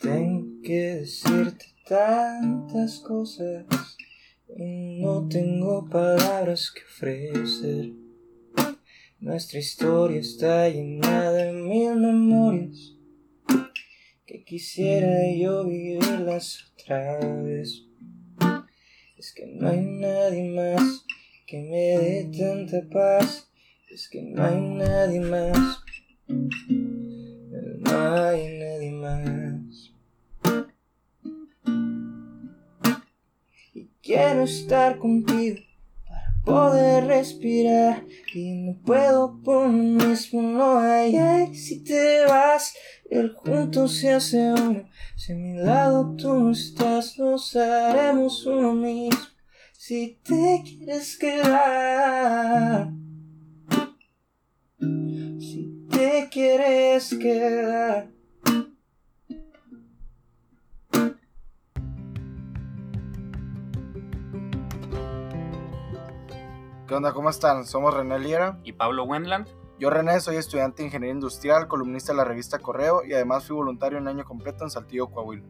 Tengo que decirte tantas cosas y no tengo palabras que ofrecer. Nuestra historia está llena de mil memorias que quisiera yo vivirlas otra vez. Es que no hay nadie más que me dé tanta paz. Es que no hay nadie más. No hay nadie quiero estar contigo para poder respirar. Y no puedo por mí mismo, no hay, ay, si te vas. El junto se hace uno. Si a mi lado tú no estás, nos haremos uno mismo. Si te quieres quedar. Si te quieres quedar. ¿Qué onda? ¿Cómo están? Somos René Liera. y Pablo Wendland. Yo, René, soy estudiante de Ingeniería Industrial, columnista de la revista Correo y además fui voluntario un año completo en Saltillo, Coahuila.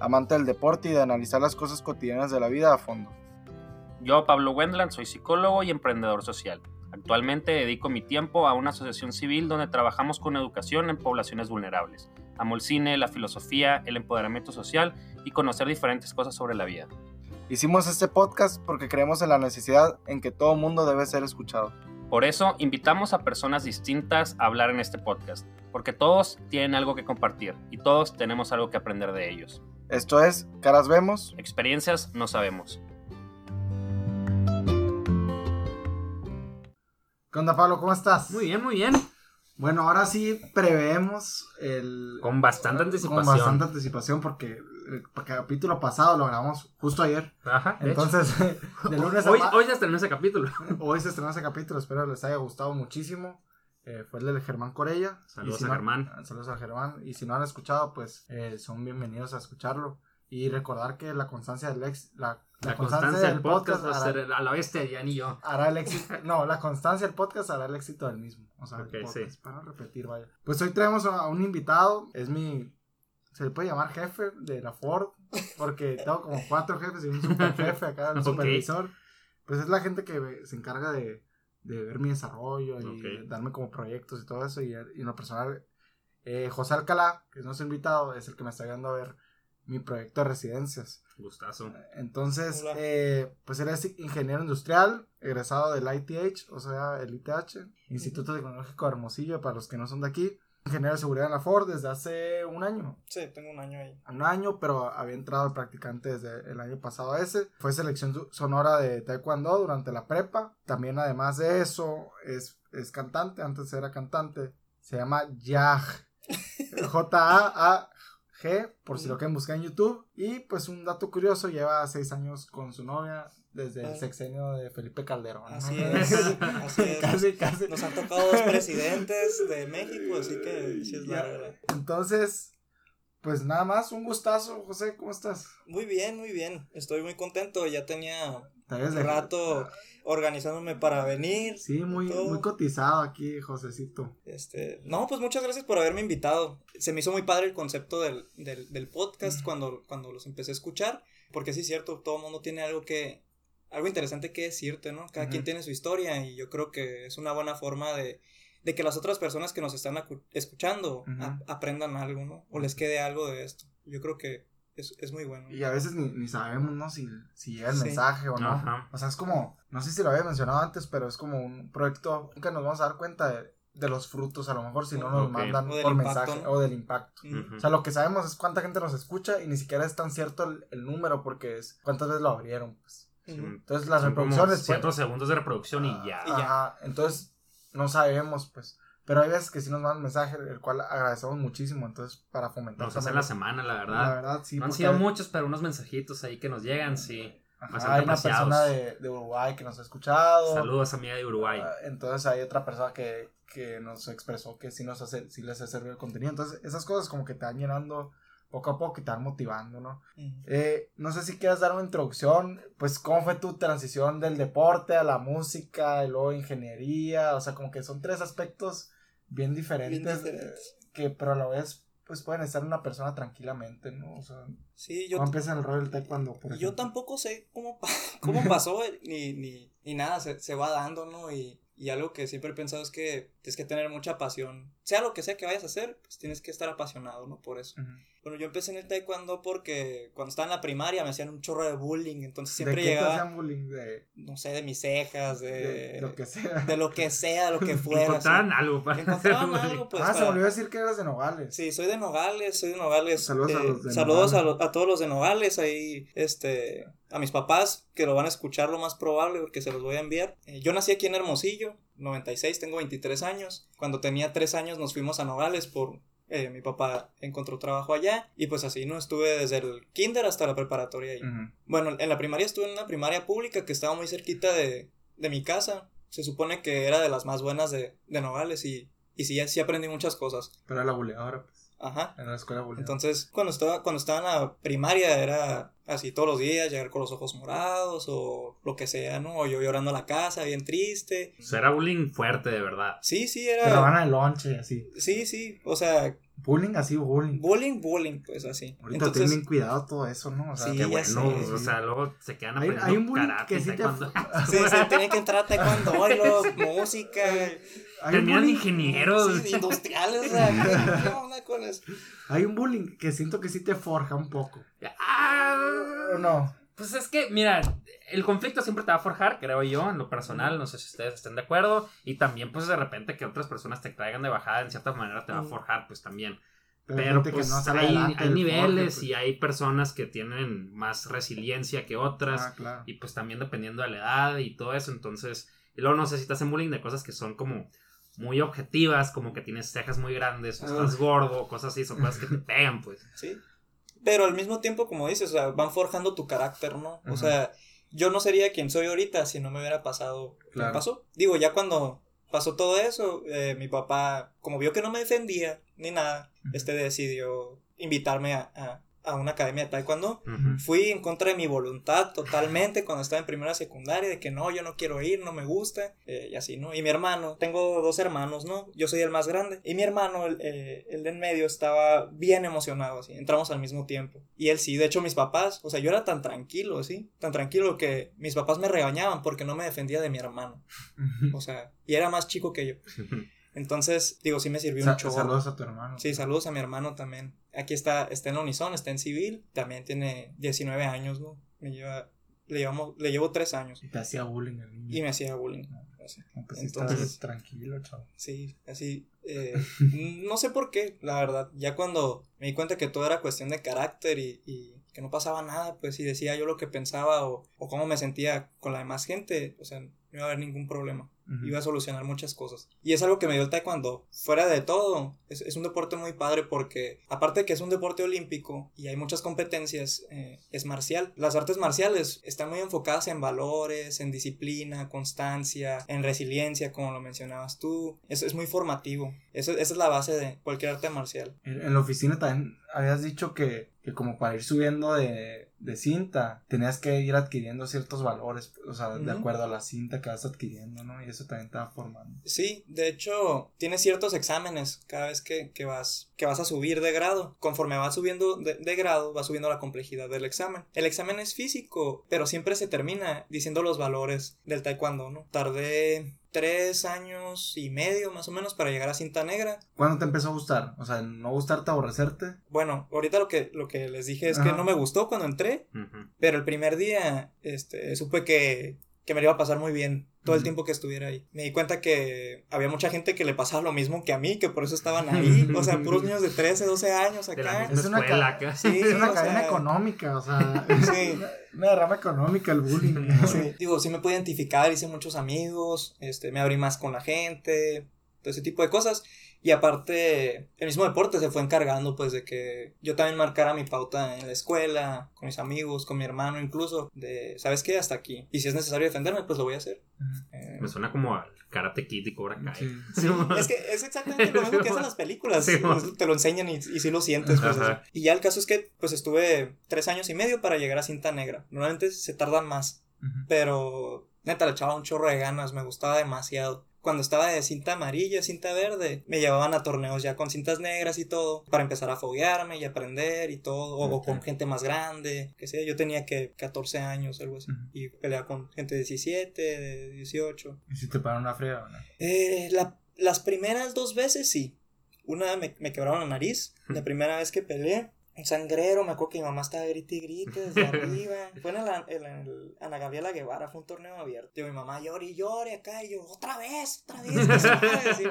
Amante del deporte y de analizar las cosas cotidianas de la vida a fondo. Yo, Pablo Wendland, soy psicólogo y emprendedor social. Actualmente dedico mi tiempo a una asociación civil donde trabajamos con educación en poblaciones vulnerables. Amo el cine, la filosofía, el empoderamiento social y conocer diferentes cosas sobre la vida. Hicimos este podcast porque creemos en la necesidad en que todo mundo debe ser escuchado. Por eso invitamos a personas distintas a hablar en este podcast, porque todos tienen algo que compartir y todos tenemos algo que aprender de ellos. Esto es Caras Vemos. Experiencias no sabemos. ¿Qué onda, Pablo? ¿Cómo estás? Muy bien, muy bien. Bueno, ahora sí preveemos el... Con bastante anticipación. Con bastante anticipación porque el capítulo pasado lo grabamos justo ayer. Ajá. de. Entonces, de lunes a hoy, hoy ya estrenó ese capítulo. Hoy se estrenó ese capítulo, espero les haya gustado muchísimo. Eh, fue el de Germán Corella. Saludos Y si a no- Germán. Saludos a Germán. Y si no han escuchado, pues eh, son bienvenidos a escucharlo. Y recordar que la constancia del ex, la, La, constancia del podcast va a hará, ser a la bestia, ya ni yo. hará el éxito. No, la constancia del podcast hará el éxito del mismo. O sea, Ok, el podcast, sí. para repetir, vaya. Pues hoy traemos a un invitado. Es mi. Se le puede llamar jefe de la Ford. Porque tengo como cuatro jefes y un super jefe acá, el Ok. supervisor. Pues es la gente que se encarga de, de ver mi desarrollo y darme como proyectos y todo eso. Y, y en lo personal, eh, José Alcalá, que es nuestro invitado, es el que me está ayudando a ver mi proyecto de residencias. Gustazo. Entonces, eh, pues él es ingeniero industrial, egresado del ITH, o sea, el ITH, Instituto Tecnológico de Hermosillo, para los que no son de aquí. Ingeniero de seguridad en la Ford desde hace un año. Sí, tengo un año ahí. Un año, pero había entrado de practicante desde el año pasado a ese. Fue selección sonora de Taekwondo durante la prepa. También, además de eso, es, es cantante. Antes era cantante. Se llama Yaj. J-A-A-G, por si lo quieren buscar en YouTube. Y pues un dato curioso, lleva seis años con su novia desde el sexenio de Felipe Calderón. Así es, así es. casi, casi. Nos han tocado dos presidentes de México, así que sí es larga. Entonces, pues nada más, un gustazo, José, ¿cómo estás? Muy bien, muy bien. Estoy muy contento. Ya tenía un de- rato organizándome para venir. Sí, muy, todo. muy cotizado aquí, Josecito. Este, no, pues muchas gracias por haberme invitado. Se me hizo muy padre el concepto del, del, del podcast cuando, cuando los empecé a escuchar, porque sí es cierto, todo el mundo tiene algo que, algo interesante que decirte, ¿no? Cada quien tiene su historia y yo creo que es una buena forma de, de que las otras personas que nos están escuchando aprendan algo, ¿no? O les quede algo de esto. Yo creo que es, es muy bueno. Y a veces ni, ni sabemos, ¿no? Si, si llega el Sí. mensaje o no. Ajá. O sea, es como, no sé si lo había mencionado antes, pero es como un proyecto que nos vamos a dar cuenta de, de los frutos, a lo mejor, si no nos mandan por impacto, mensaje ¿no? o del impacto. O sea, lo que sabemos es cuánta gente nos escucha y ni siquiera es tan cierto el, el número porque es cuántas veces lo abrieron, pues. Entonces las reproducciones... Pues, segundos de reproducción y ya. Y ya. Entonces no sabemos, pues. Pero hay veces que sí nos mandan mensaje, el cual agradecemos muchísimo, entonces, para fomentar. Nos hacen la semana, la La verdad. verdad, sí. no han sido hay- muchos, pero unos mensajitos ahí que nos llegan, sí. ajá, hay una persona de, de Uruguay que nos ha escuchado. Saludos, amiga de Uruguay. Ah, Entonces hay otra persona que, que nos expresó que sí, nos hace, sí les ha servido el contenido. Entonces esas cosas como que te van llenando poco a poco y te van motivando, ¿no? Ujú. Eh, no sé si quieras dar una introducción, pues cómo fue tu transición del deporte a la música y luego ingeniería, o sea, como que son tres aspectos bien diferentes, Bien diferentes. eh, que pero a la vez pues pueden estar una persona tranquilamente, ¿no? O sea, Sí, yo, ¿cómo empieza el rol del taekwondo, por yo tampoco sé cómo, cómo pasó, ni, ni, ni nada, se, se va dando, ¿no? Y, y algo que siempre he pensado es que tienes que tener mucha pasión. Sea lo que sea que vayas a hacer, pues tienes que estar apasionado, ¿no? Por eso. Bueno, yo empecé en el taekwondo porque cuando estaba en la primaria me hacían un chorro de bullying, entonces ¿De siempre te llegaba, hacían bullying? De, no sé, de mis cejas, de, de lo que sea. de lo que sea, de lo que fuera. Encontraban algo para Encontraban algo, pues. ah, se me olvidó decir que eras de Nogales. Sí, soy de Nogales, soy de Nogales. Saludos a eh, los de saludos a, Nogales. lo- a todos los de Nogales, ahí, este, a mis papás, que lo van a escuchar lo más probable, porque se los voy a enviar. Eh, yo nací aquí en Hermosillo, 96, tengo 23 años. Cuando tenía 3 años nos fuimos a Nogales por... eh, mi papá encontró trabajo allá y pues así no estuve desde el kinder hasta la preparatoria ahí. Bueno, en la primaria estuve en una primaria pública que estaba muy cerquita de, de mi casa. Se supone que era de las más buenas de, de Nogales y, y sí, sí aprendí muchas cosas. Pero era la buleadora, pues. Ajá. Era la escuela. Entonces, cuando estaba, cuando estaba en la primaria era así todos los días, llegar con los ojos morados o lo que sea, ¿no? O yo llorando a la casa, bien triste. O sea, era bullying fuerte, de verdad. Sí, sí, Te roban era... el lonche y así. Sí, sí, o sea, Bullying así, bullying. bullying, bullying, pues así. Ahorita Entonces, tienen cuidado todo eso, ¿no? O sea, Sí, bueno. o sea, luego se quedan Hay, aprendiendo hay un bullying karate, que sí te... sí, sí, tienen que entrar a taekwondo, música, Hay un Terminan bullying, ingenieros. sí, industriales, o sea, ¿qué, onda con eso? hay un bullying que siento que sí te forja un poco. Ah, ¿O no? Pues es que, mira, el conflicto siempre te va a forjar, creo yo, en lo personal, no sé si ustedes estén de acuerdo, y también pues de repente que otras personas te traigan de bajada en cierta manera te va a Mm. forjar, pues también. Pero, pues no hay, niveles forje, y hay personas que tienen más resiliencia que pues. otras, Ah, claro. y pues también dependiendo de la edad y todo eso, entonces, y luego no sé si te hacen bullying de cosas que son como muy objetivas, como que tienes cejas muy grandes, o Ah. estás gordo, cosas así, son cosas que te pegan, pues. Sí. Pero al mismo tiempo, como dices, o sea, van forjando tu carácter, ¿no? O sea, yo no sería quien soy ahorita si no me hubiera pasado lo que Claro. pasó. Digo, ya cuando pasó todo eso, eh, mi papá, como vio que no me defendía ni nada, este decidió invitarme a, a- a una academia de taekwondo. Ujú. Fui en contra de mi voluntad totalmente cuando estaba en primera secundaria, de que no, yo no quiero ir, no me gusta, eh, y así, ¿no? Y mi hermano, tengo dos hermanos, ¿no? Yo soy el más grande, y mi hermano, el, eh, el de en medio, estaba bien emocionado, así, entramos al mismo tiempo. Y él sí, de hecho mis papás, o sea, yo era tan tranquilo, ¿sí? Tan tranquilo que mis papás me regañaban porque no me defendía de mi hermano, o sea, y era más chico que yo. Entonces, digo, sí me sirvió Sa- un chorro. saludos a tu hermano. Sí, saludos a mi hermano también. Aquí está, está en la Unison, está en civil. También tiene 19 años, ¿no? Me lleva, le, llevamos, le llevo 3 años. Y te hacía bullying el niño. Y me hacía bullying. así. No, pues Entonces- tranquilo, chavo. Sí, así. eh, no sé por qué, la verdad. Ya cuando me di cuenta que todo era cuestión de carácter y, y que no pasaba nada, pues si decía yo lo que pensaba o, o cómo me sentía con la demás gente, o sea, no iba a haber ningún problema. Ujú. iba a solucionar muchas cosas. Y es algo que me dio el taekwondo. Fuera de todo, es, es un deporte muy padre porque, aparte de que es un deporte olímpico y hay muchas competencias, eh, es marcial. Las artes marciales están muy enfocadas en valores, en disciplina, constancia, en resiliencia, como lo mencionabas tú. Es, es muy formativo. Eso- esa es la base de cualquier arte marcial. En, en la oficina también habías dicho que, que como para ir subiendo de, de cinta, tenías que ir adquiriendo ciertos valores, o sea, de acuerdo a la cinta que vas adquiriendo, ¿no? Y eso también te va formando. Sí, de hecho, tienes ciertos exámenes cada vez que, que vas, que vas a subir de grado. Conforme vas subiendo de, de grado, va subiendo la complejidad del examen. El examen es físico, pero siempre se termina diciendo los valores del taekwondo, ¿no? Tardé tres años y medio más o menos para llegar a cinta negra. ¿Cuándo te empezó a gustar? O sea, no gustarte, aborrecerte. Bueno, ahorita lo que, lo que les dije es que no me gustó cuando entré, pero el primer día este, supe que, que me lo iba a pasar muy bien todo el tiempo que estuviera ahí. Me di cuenta que había mucha gente que le pasaba lo mismo que a mí, que por eso estaban ahí. O sea, puros niños de 13, 12 años acá. Es una ca-. Sí, es una cadena sea, económica, o sea, Sí. una, una derrama económica el bullying. Sí. Digo, sí me pude identificar, hice muchos amigos, este, me abrí más con la gente, todo ese tipo de cosas. Y aparte, el mismo deporte se fue encargando, pues, de que yo también marcara mi pauta en la escuela, con mis amigos, con mi hermano incluso, de, ¿sabes qué? Hasta aquí. Y si es necesario defenderme, pues lo voy a hacer. Eh, Me suena como al Karate Kid y Cobra Kai. Sí. Sí, es que es exactamente lo mismo que hacen las películas. Sí, te lo enseñan y, y sí lo sientes. pues. Y ya el caso es que pues estuve tres años y medio para llegar a cinta negra. Normalmente se tardan más, pero neta le echaba un chorro de ganas, me gustaba demasiado. Cuando estaba de cinta amarilla, cinta verde, me llevaban a torneos ya con cintas negras y todo, para empezar a foguearme y aprender y todo, o, con gente más grande, que sé, yo tenía que 14 años, algo así, Ujú. y peleaba con gente de 17, de 18. ¿Y si te paran una fría o no? Eh, la- las primeras dos veces sí. Una me, me quebraron la nariz. La primera vez que peleé, un sangrero. Me acuerdo que mi mamá estaba grite y grite desde arriba. Fue en, el, en el Ana Gabriela Guevara, fue un torneo abierto. Y mi mamá llore y llore acá. Y yo, otra vez, otra vez. que se vaya", así.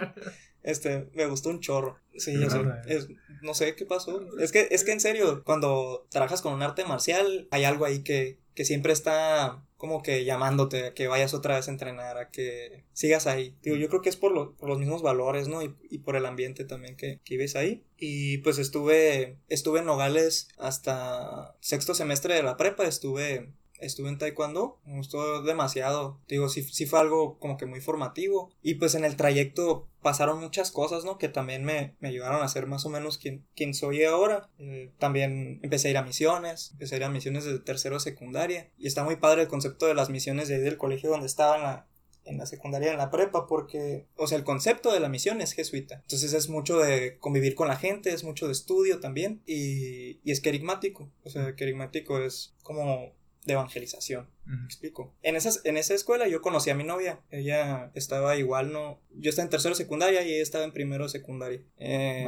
Este, me gustó un chorro. Sí, Qué yo sé, raro, eh. es- no sé qué pasó. Es que, es que en serio, cuando trabajas con un arte marcial, hay algo ahí que, que siempre está como que llamándote a que vayas otra vez a entrenar, a que sigas ahí. Yo creo que es por, por los mismos valores, ¿no? Y, y por el ambiente también que, que vives ahí. Y pues estuve, estuve en Nogales hasta sexto semestre de la prepa, estuve estuve en taekwondo, me gustó demasiado, digo, sí, sí fue algo como que muy formativo y pues en el trayecto pasaron muchas cosas, ¿no? Que también me, me ayudaron a ser más o menos quien, quien soy ahora. Eh, también empecé a ir a misiones, empecé a ir a misiones desde tercero de secundaria y está muy padre el concepto de las misiones de ahí del colegio donde estaba en la, en la secundaria, en la prepa, porque, o sea, el concepto de la misión es jesuita. Entonces es mucho de convivir con la gente, es mucho de estudio también, y, y es querigmático. O sea, querigmático es como de evangelización. ¿Me explico? En, esas, en esa escuela yo conocí a mi novia. Ella estaba igual, no. Yo estaba en tercero de secundaria y ella estaba en primero de secundaria. Eh,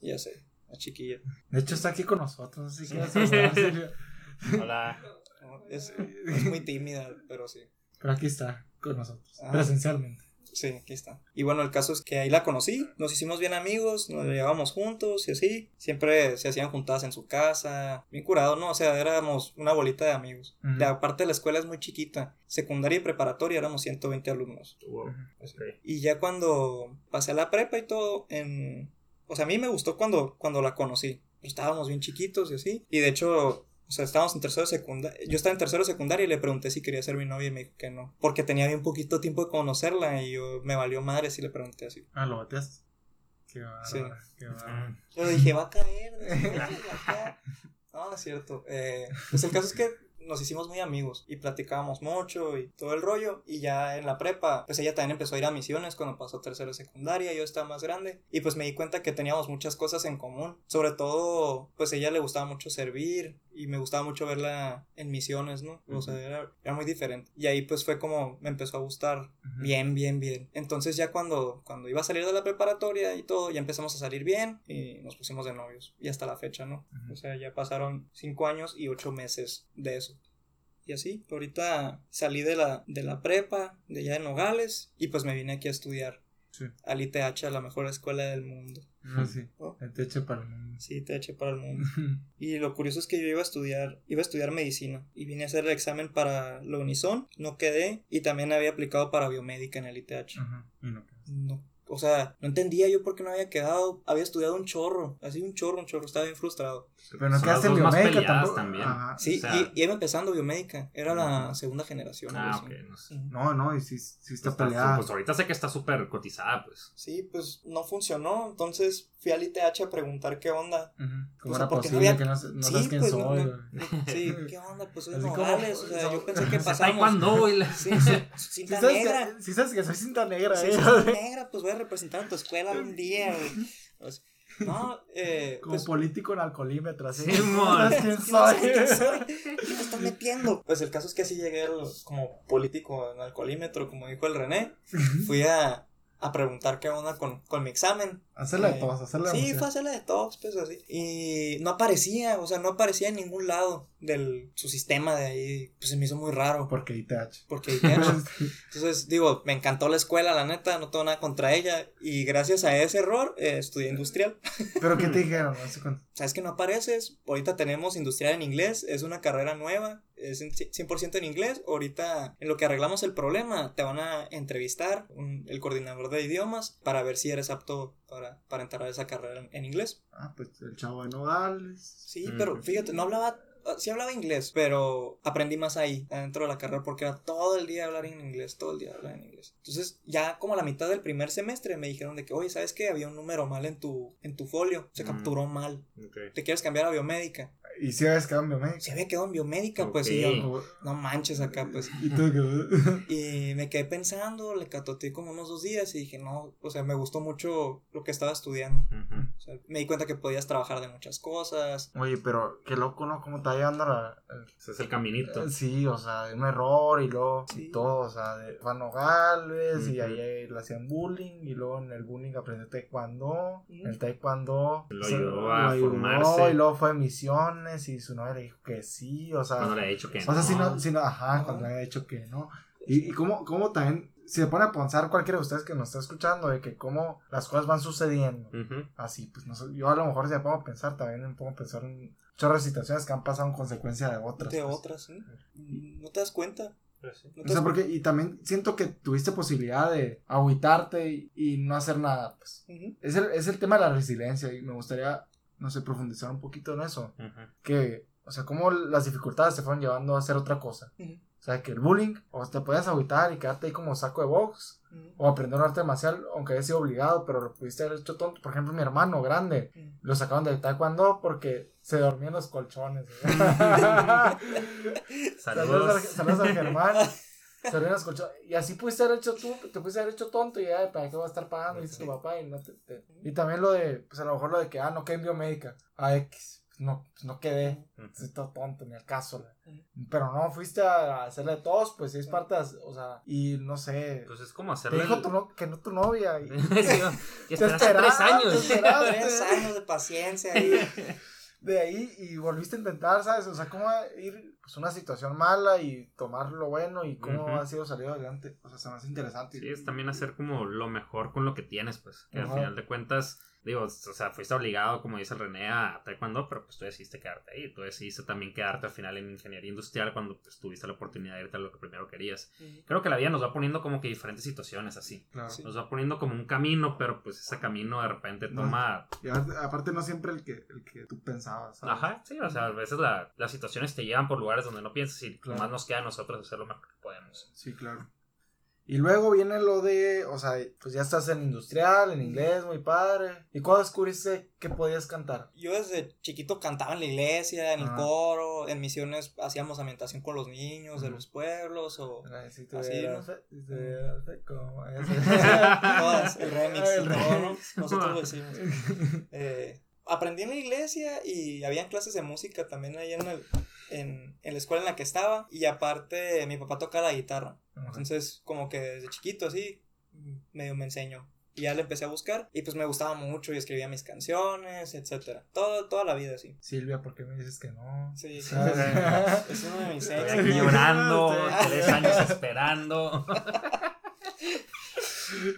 ya sé, la chiquilla. De hecho, está aquí con nosotros, así que Hola. No, Es, es muy tímida, pero sí. Pero aquí está con nosotros, Ah. presencialmente. Sí, aquí está. Y bueno, el caso es que ahí la conocí, nos hicimos bien amigos, nos llevábamos juntos y así. Siempre se hacían juntadas en su casa, bien curado, ¿no? O sea, éramos una bolita de amigos. La parte de la escuela es muy chiquita. Secundaria y preparatoria éramos 120 alumnos. Wow. Y ya cuando pasé a la prepa y todo, en... O sea, a mí me gustó cuando, cuando la conocí. Estábamos bien chiquitos y así. Y de hecho, o sea, estábamos en tercero de secundaria. Yo estaba en tercero de secundaria y le pregunté si quería ser mi novia y me dijo que no. Porque tenía bien poquito tiempo de conocerla y yo me valió madre si le pregunté así. Ah, lo bateaste. Qué bárbaro, Sí. qué bárbaro. Yo dije, va a caer. de acá". No, es cierto. Eh, pues el caso es que nos hicimos muy amigos y platicábamos mucho y todo el rollo. Y ya en la prepa, pues ella también empezó a ir a misiones cuando pasó tercero de secundaria. Yo estaba más grande y pues me di cuenta que teníamos muchas cosas en común. Sobre todo, pues a ella le gustaba mucho servir y me gustaba mucho verla en misiones, ¿no? O sea, era, era muy diferente. Y ahí pues fue como me empezó a gustar. Bien, bien, bien. Entonces ya cuando, cuando iba a salir de la preparatoria y todo, ya empezamos a salir bien y nos pusimos de novios. Y hasta la fecha, ¿no? O sea, ya pasaron cinco años y ocho meses de eso. Y así, ahorita salí de la, de la prepa, de allá de Nogales, y pues me vine aquí a estudiar Sí. al ITH, a la mejor escuela del mundo. No, sí. Oh. El techo para el mundo. Sí, ITH para el mundo. Y lo curioso es que yo iba a estudiar, iba a estudiar medicina y vine a hacer el examen para la Unison, no quedé y también había aplicado para biomédica en el ITH. Ajá. Y no quedas. No, o sea, no entendía yo por qué no había quedado, había estudiado un chorro, así un chorro, un chorro, estaba bien frustrado. Pero no Son quedaste en biomédica tampoco. también. Ajá. Sí, O sea- y, y iba empezando biomédica, era la segunda generación. Ah, ok. No sé. No, no, y sí, sí está Está- peleada. Pues ahorita sé que está súper cotizada, pues. Sí, pues no funcionó, entonces fui al ITH a preguntar qué onda. Ujú. ¿Cómo Pues, era posible había- que no, Sí, sabes quién pues, soy? no-? Sí, qué onda, pues soy Nogales, o sea, yo pensé que Está pasamos. cuando, y la- Sí, sí, Sí cinta sabes, negra. que, sí sabes que soy cinta negra, Sí, eh. cinta negra, pues voy a representar en tu escuela un día. güey. Pues, no, eh, Como pues, político en alcoholímetro, así. Sí, ¿No mon. sabes quién ¿Qué no sabes quién soy? soy? ¿Qué me estás metiendo? Pues el caso es que así llegué como político en alcoholímetro, como dijo el René. Fui a, a preguntar qué onda con, con mi examen. Hacerla de Eh, todos, hacerla de Sí, emoción. fue hacerla de todos, pues así. Y no aparecía, o sea, no aparecía en ningún lado del su sistema de ahí. Pues se me hizo muy raro. Porque ITH. Porque Entonces, digo, me encantó la escuela, la neta, no tengo nada contra ella. Y gracias a ese error, eh, estudié industrial. Pero ¿qué te dijeron? ¿Sabes que no apareces? Ahorita tenemos industrial en inglés, es una carrera nueva, es en 100% en inglés. Ahorita, en lo que arreglamos el problema, te van a entrevistar un- el coordinador de idiomas para ver si eres apto para, para entrar a esa carrera en, en inglés. Ah, pues el chavo de Nogales. Sí, Ujú. pero fíjate, no hablaba, sí hablaba inglés, pero aprendí más ahí, adentro de la carrera, porque era todo el día hablar en inglés, todo el día hablar en inglés. Entonces, ya como a la mitad del primer semestre me dijeron de que, oye, ¿sabes qué? Había un número mal en tu, en tu folio, se Mm. capturó mal. Ok. ¿Te quieres cambiar a biomédica? ¿Y si habías quedado en biomédica? Se había quedado en biomédica, pues, y yo, no manches acá, pues. ¿Y tú qué? Y me quedé pensando, le catoteé como unos dos días y dije, no, o sea, me gustó mucho lo que estaba estudiando. Ujú. O sea, me di cuenta que podías trabajar de muchas cosas. Oye, pero qué loco, ¿no? ¿Cómo está llevando la... Ese es el caminito. Sí, o sea, de un error y luego Sí. todo, o sea, de Juan Nogales y ahí le hacían bullying y luego en el bullying aprendió taekwondo, Ujú. el taekwondo Lo se- ayudó a ayudó formarse. y luego fue a misiones y su novia le dijo que sí, o sea, Cuando le he dicho que o sea, no. si no, si no, ajá, cuando le había dicho que no. Y, y cómo, cómo también, si se pone a pensar cualquiera de ustedes que nos está escuchando, de que cómo las cosas van sucediendo, así, pues no yo a lo mejor si me pongo a pensar, también me pongo a pensar en chorro de situaciones que han pasado en consecuencia de otras. De pues. otras, ¿sí? No te das cuenta. No te O sea, porque, y también siento que tuviste posibilidad de agüitarte y, y no hacer nada, pues. Es el, es el tema de la resiliencia y me gustaría, no sé, profundizar un poquito en eso. Que, o sea, cómo las dificultades te fueron llevando a hacer otra cosa. O sea, que el bullying, o te podías agüitar y quedarte ahí como saco de box, o aprender un arte marcial, aunque haya sido obligado, pero lo pudiste haber hecho tonto. Por ejemplo, mi hermano grande, lo sacaron de taekwondo porque se dormía en los colchones. Saludos Saludos. al, Germán. Se dormía en los colchones. Y así pudiste haber hecho tú, te pudiste haber hecho tonto y ya, ¿para qué va a estar pagando? Dice tu papá y no te, te- Y también lo de, pues a lo mejor lo de que, ah, no quedé en biomédica. A X. No, pues no quedé. Ujú. Soy todo tonto, ni al caso. Pero no, fuiste a hacerle de todos, pues sí es parte, de- o sea, y no sé. Pues es como Te hacerle. dijo tu no- que no tu novia. Y, Sí, y Te esperaste tres años. te. Tres años de paciencia ahí. de ahí y volviste a intentar, ¿sabes? O sea, cómo ir pues una situación mala y tomar lo bueno y cómo ha sido salir adelante. O sea, se me hace interesante. Sí, es también hacer como lo mejor con lo que tienes, pues. Que al final de cuentas, digo, o sea, fuiste obligado, como dice el René, a taekwondo, pero pues tú decidiste quedarte ahí. Tú decidiste también quedarte al final en ingeniería industrial cuando pues, tuviste la oportunidad de irte a lo que primero querías. Creo que la vida nos va poniendo como que diferentes situaciones así. Claro. Sí. Nos va poniendo como un camino, pero pues ese camino de repente No. toma... Y aparte, aparte no siempre el que, el que tú pensabas. ¿sabes? Ajá, sí, o sea, a veces la- las situaciones te llevan por lugares donde no piensas y Claro. más nos queda a nosotros hacer lo mejor que podemos. Sí, claro. Y luego viene lo de, o sea, pues ya estás en industrial, en inglés, muy padre. ¿Y cuándo descubriste que podías cantar? Yo desde chiquito cantaba en la iglesia, en el Ah. coro, en misiones hacíamos ambientación con los niños de los pueblos o Si Así, tuvieras ¿no? fe, si tuvieras fe, como ese. todas, el remix, El todo, ¿no? remix. nosotros lo hicimos. Eh, aprendí en la iglesia y habían clases de música también ahí en, el, en, en la escuela en la que estaba y aparte mi papá toca la guitarra, entonces como que desde chiquito así medio me enseñó. Y ya le empecé a buscar y pues me gustaba mucho y escribía mis canciones, etcétera. Todo, toda la vida así. Silvia, ¿por qué me dices que no? Sí, sí. Es uno de mis aquí llorando, tres años esperando.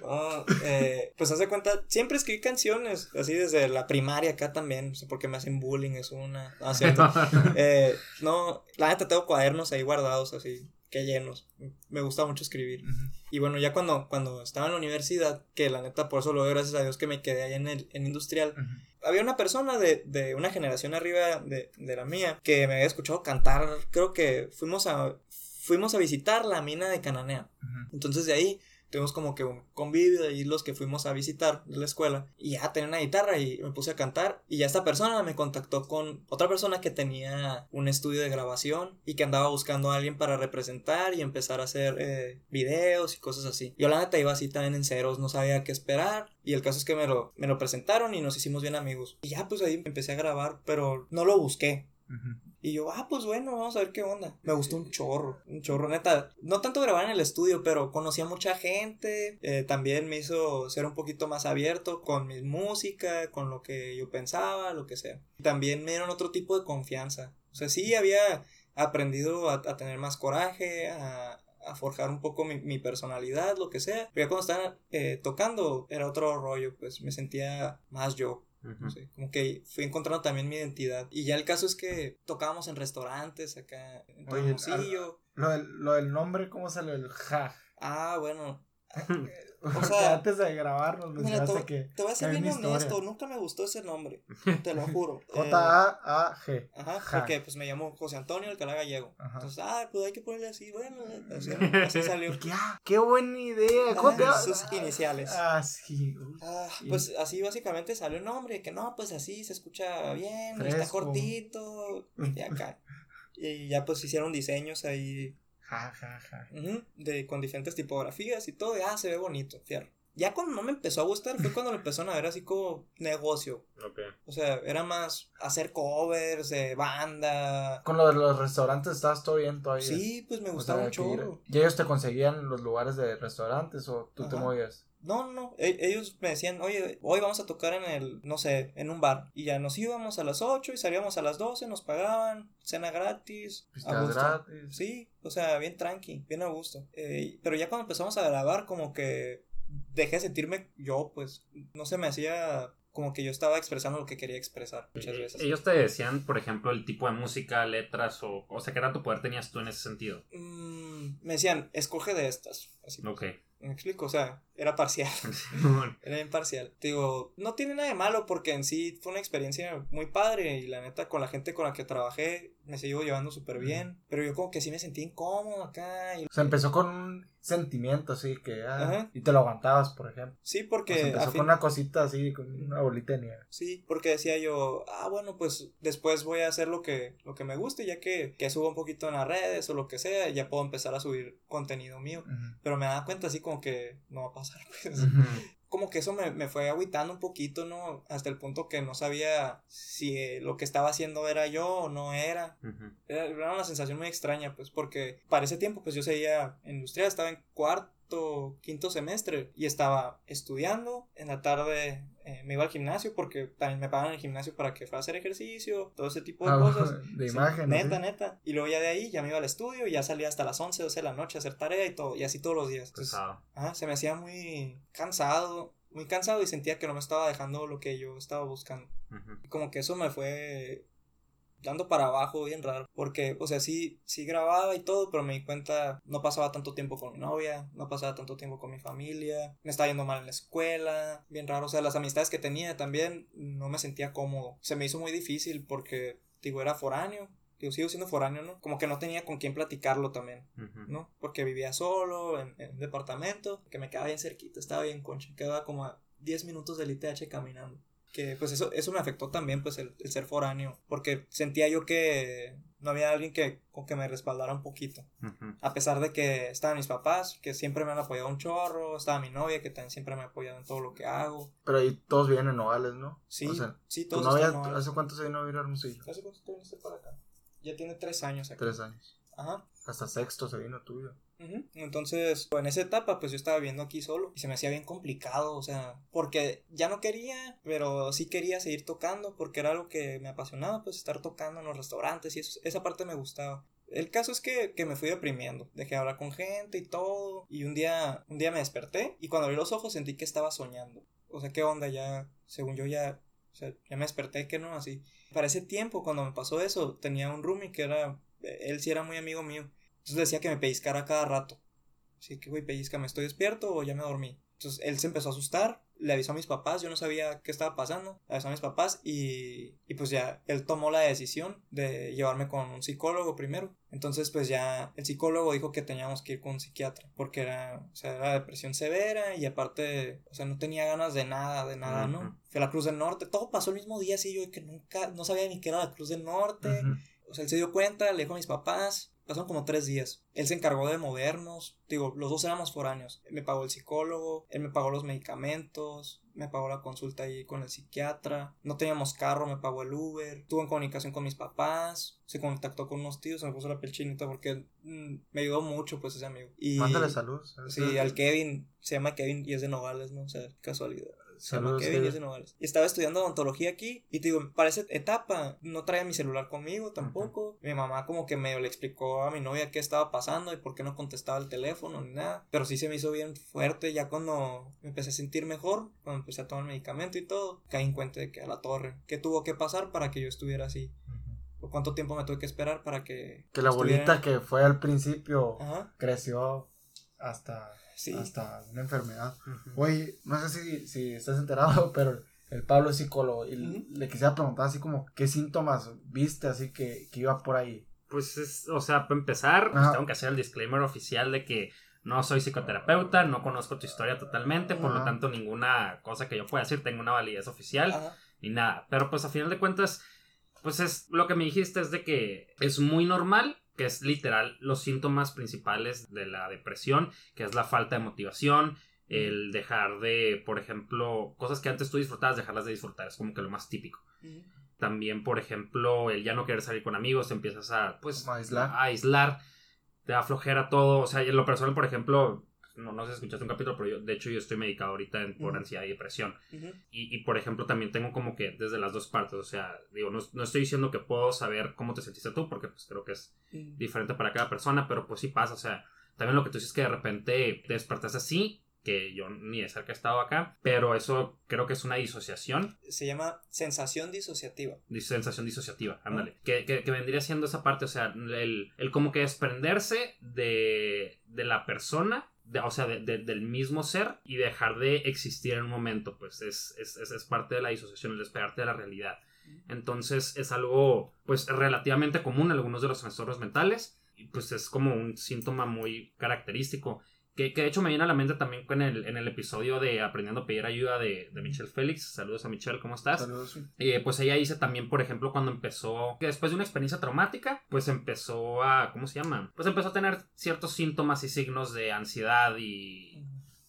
No, eh, pues haz de cuenta, siempre escribí canciones, así desde la primaria acá también, no sé por qué me hacen bullying, es una... No, cierto. Eh, no, la neta tengo cuadernos ahí guardados así, que llenos. Me gusta mucho escribir. Ujú. Y bueno, ya cuando, cuando estaba en la universidad, que la neta por eso lo doy gracias a Dios que me quedé ahí en el en industrial, había una persona de, de una generación arriba de, de la mía que me había escuchado cantar, creo que fuimos a, fuimos a visitar la mina de Cananea. Entonces de ahí tuvimos como que un convivio de ahí los que fuimos a visitar la escuela y ya tenía una guitarra y me puse a cantar y ya esta persona me contactó con otra persona que tenía un estudio de grabación y que andaba buscando a alguien para representar y empezar a hacer eh, videos y cosas así. Yo la neta iba así también en ceros, no sabía qué esperar y el caso es que me lo, me lo presentaron y nos hicimos bien amigos. Y ya pues ahí empecé a grabar pero no lo busqué. Ujú. Y yo, ah, pues bueno, vamos a ver qué onda. Me gustó un chorro, un chorro, neta. No tanto grabar en el estudio, pero conocí a mucha gente. eh, también me hizo ser un poquito más abierto con mi música, con lo que yo pensaba, lo que sea. También me dieron otro tipo de confianza. O sea, sí había aprendido a, a tener más coraje, a, a forjar un poco mi, mi personalidad, lo que sea. Pero ya cuando estaba eh, tocando era otro rollo, pues me sentía más yo. Como que fui encontrando también mi identidad. Y ya el caso es que tocábamos en restaurantes acá en Oye, Hermosillo. Lo del, lo del nombre, ¿cómo sale el ja? Ah, bueno, Sea, antes de grabarnos Mira, mencionaste te, que. te voy a ser bien honesto, nunca me gustó ese nombre, te lo juro. Eh, J-A-A-G. Ajá, porque pues me llamo José Antonio Alcalá Gallego. Entonces, ah, pues hay que ponerle así, bueno, así, salió. Ah, qué buena idea. ¿Cómo Ah, sus iniciales. Ah, sí. Ah, Sí. pues así básicamente salió el nombre, que no, pues así se escucha bien, está cortito, y acá. Y ya pues hicieron diseños ahí Ja, ja, ja. de, con diferentes tipografías y todo, y ah, se ve bonito, fierro. Ya cuando no me empezó a gustar fue cuando lo empezaron a ver así como negocio. Ok. O sea, era más hacer covers de banda. Con lo de los restaurantes estabas todo bien todavía. Sí, pues me O gustaba sea, chorro. ¿Y ellos te conseguían los lugares de restaurantes o tú te movías? No, no, no. E- ellos me decían, oye, hoy vamos a tocar en el, no sé, en un bar. Y ya nos íbamos a las 8 y salíamos a las 12, nos pagaban, cena gratis. a Pisteas gusto. gratis. Sí, o sea, bien tranqui, bien a gusto. Eh, pero ya cuando empezamos a grabar, como que dejé de sentirme yo, pues, no se me hacía como que yo estaba expresando lo que quería expresar muchas Eh, veces. Ellos te decían, por ejemplo, el tipo de música, letras o... O sea, ¿qué tanto poder tenías tú en ese sentido? Mm, me decían, escoge de estas. Así, Ok. me explico, o sea, era parcial. Era imparcial. Digo, no tiene nada de malo porque en sí fue una experiencia muy padre y la neta con la gente con la que trabajé me sigo llevando súper bien. Pero yo como que sí me sentí incómodo acá. Y... O sea, empezó con un sentimiento así que. ah, y te lo aguantabas, por ejemplo. Sí, O sea, porque... a empezó fin- con una cosita así, con una bolita de nieve. Sí, porque decía yo, ah, bueno, pues después voy a hacer lo que, lo que me guste, ya que, que subo un poquito en las redes o lo que sea, ya puedo empezar a subir contenido mío. Pero me daba cuenta así como que no va a pasar, pues. Como que eso me, me fue agüitando un poquito, ¿no? Hasta el punto que no sabía si eh, lo que estaba haciendo era yo o no. Era, era una sensación muy extraña, pues, porque para ese tiempo, pues yo seguía en industrial, estaba en cuarto, quinto semestre y estaba estudiando. En la tarde eh, me iba al gimnasio porque también me pagaban el gimnasio para que fuera a hacer ejercicio, todo ese tipo de Ah, cosas. de Sí, imagen. Neta, ¿sí? neta. Y luego ya de ahí ya me iba al estudio y ya salía hasta las 11, 12 de la noche a hacer tarea y todo, y así todos los días. Entonces. Ajá, se me hacía muy cansado, muy cansado y sentía que no me estaba dejando lo que yo estaba buscando. Como que eso me fue dando para abajo bien raro, porque, o sea, sí, sí grababa y todo, pero me di cuenta, no pasaba tanto tiempo con mi novia, no pasaba tanto tiempo con mi familia, me estaba yendo mal en la escuela, bien raro, o sea, las amistades que tenía también no me sentía cómodo, se me hizo muy difícil porque, digo, era foráneo. Digo, sigo siendo foráneo, ¿no? Como que no tenía con quién platicarlo también. ¿no? Porque vivía solo en, en un departamento, que me quedaba bien cerquita, estaba bien concha, quedaba como a 10 minutos del ITH caminando. Que pues eso, eso me afectó también, pues el, el ser foráneo, porque sentía yo que no había alguien que, con que me respaldara un poquito. A pesar de que estaban mis papás, que siempre me han apoyado un chorro, estaba mi novia, que también siempre me ha apoyado en todo lo que hago. Pero ahí todos viven en Nogales, ¿no? Sí, O sea, sí, ¿tu todos novia están nuevos. hace cuánto se vino a vivir a Hermosillo? ¿Hace cuánto te viniste para acá? Ya tiene tres años acá. Tres años. Ajá. Hasta sexto se vino tuyo. Entonces, pues, en esa etapa, pues yo estaba viviendo aquí solo y se me hacía bien complicado, o sea, porque ya no quería, pero sí quería seguir tocando porque era algo que me apasionaba, pues estar tocando en los restaurantes y eso, esa parte me gustaba. El caso es que, que me fui deprimiendo, dejé de hablar con gente y todo, y un día, un día me desperté y cuando abrí los ojos sentí que estaba soñando. O sea, ¿qué onda? Ya, según yo ya, o sea, ya me desperté, que no, así. Para ese tiempo, cuando me pasó eso, tenía un roomie que era, él sí era muy amigo mío. Entonces decía que me pellizcara cada rato. Así que, güey, pellizca, estoy despierto o ya me dormí? Entonces él se empezó a asustar, le avisó a mis papás, yo no sabía qué estaba pasando, le avisó a mis papás y, y pues ya él tomó la decisión de llevarme con un psicólogo primero. Entonces pues ya el psicólogo dijo que teníamos que ir con un psiquiatra porque era, o sea, era depresión severa y aparte, o sea, no tenía ganas de nada, de nada. ¿no? Fui a la Cruz del Norte, todo pasó el mismo día así, yo que nunca, no sabía ni qué era la Cruz del Norte. O sea, él se dio cuenta, le dijo a mis papás. Pasaron como tres días. Él se encargó de movernos. Digo, los dos éramos foráneos. Me pagó el psicólogo, él me pagó los medicamentos, me pagó la consulta ahí con el psiquiatra. No teníamos carro, me pagó el Uber. Estuvo en comunicación con mis papás. Se contactó con unos tíos, se me puso la piel chinita porque mm, me ayudó mucho, pues, ese amigo. Y, Mándale salud. Sí, al Kevin. Se llama Kevin y es de Nogales, ¿no? O sea, casualidad. Saludos, Kevin y Kevin. es de Nogales. Y estaba estudiando odontología aquí. Y te digo, para esa etapa no traía mi celular conmigo tampoco. Mi mamá como que medio le explicó a mi novia qué estaba pasando y por qué no contestaba el teléfono ni nada. Pero sí se me hizo bien fuerte ya cuando me empecé a sentir mejor, cuando empecé a tomar medicamento y todo. Caí en cuenta de que a la torre, ¿qué tuvo que pasar para que yo estuviera así? Ujú. ¿O cuánto tiempo me tuve que esperar para que... Que la estuviera- bolita que fue al principio Ajá. creció hasta Sí. hasta una enfermedad. Ujú. Oye, no sé si, si estás enterado, pero el Pablo es psicólogo y le quisiera preguntar así como qué síntomas viste así que, que iba por ahí. Pues es, o sea, para empezar, pues tengo que hacer el disclaimer oficial de que no soy psicoterapeuta, no conozco tu historia totalmente, por lo tanto ninguna cosa que yo pueda decir tenga una validez oficial Ajá. ni nada. Pero pues a final de cuentas, pues es lo que me dijiste es de que es muy normal, que es literal los síntomas principales de la depresión, que es la falta de motivación, el dejar de, por ejemplo, cosas que antes tú disfrutabas, dejarlas de disfrutar, es como que lo más típico. También, por ejemplo, el ya no querer salir con amigos, te empiezas a, pues, a aislar. a aislar, te da flojera todo. O sea, en lo personal, por ejemplo, no, no sé si escuchaste un capítulo, pero yo, de hecho, yo estoy medicado ahorita en- por ansiedad y depresión. Y, y, por ejemplo, también tengo como que desde las dos partes. O sea, digo, no, no estoy diciendo que puedo saber cómo te sentiste tú, porque pues creo que es diferente para cada persona, pero pues sí pasa. O sea, también lo que tú dices es que de repente te despertaste así, que yo ni de cerca he estado acá, pero eso creo que es una disociación Se llama sensación disociativa. Dis- sensación disociativa, ándale. Que, que, que vendría siendo esa parte, o sea, el, el como que desprenderse de, de la persona, de- o sea, de- de- del mismo ser y dejar de existir en un momento, pues es, es, es, es parte de la disociación, el despegarte de la realidad. Entonces es algo, pues, relativamente común en algunos de los trastornos mentales y pues es como un síntoma muy característico. Que, que de hecho me viene a la mente también con el, en el episodio de Aprendiendo a pedir ayuda de, de Michelle Félix. Saludos a Michelle, ¿cómo estás? Saludos. Eh, pues ella dice también, por ejemplo, cuando empezó, que después de una experiencia traumática, pues empezó a, ¿cómo se llama? Pues empezó a tener ciertos síntomas y signos de ansiedad y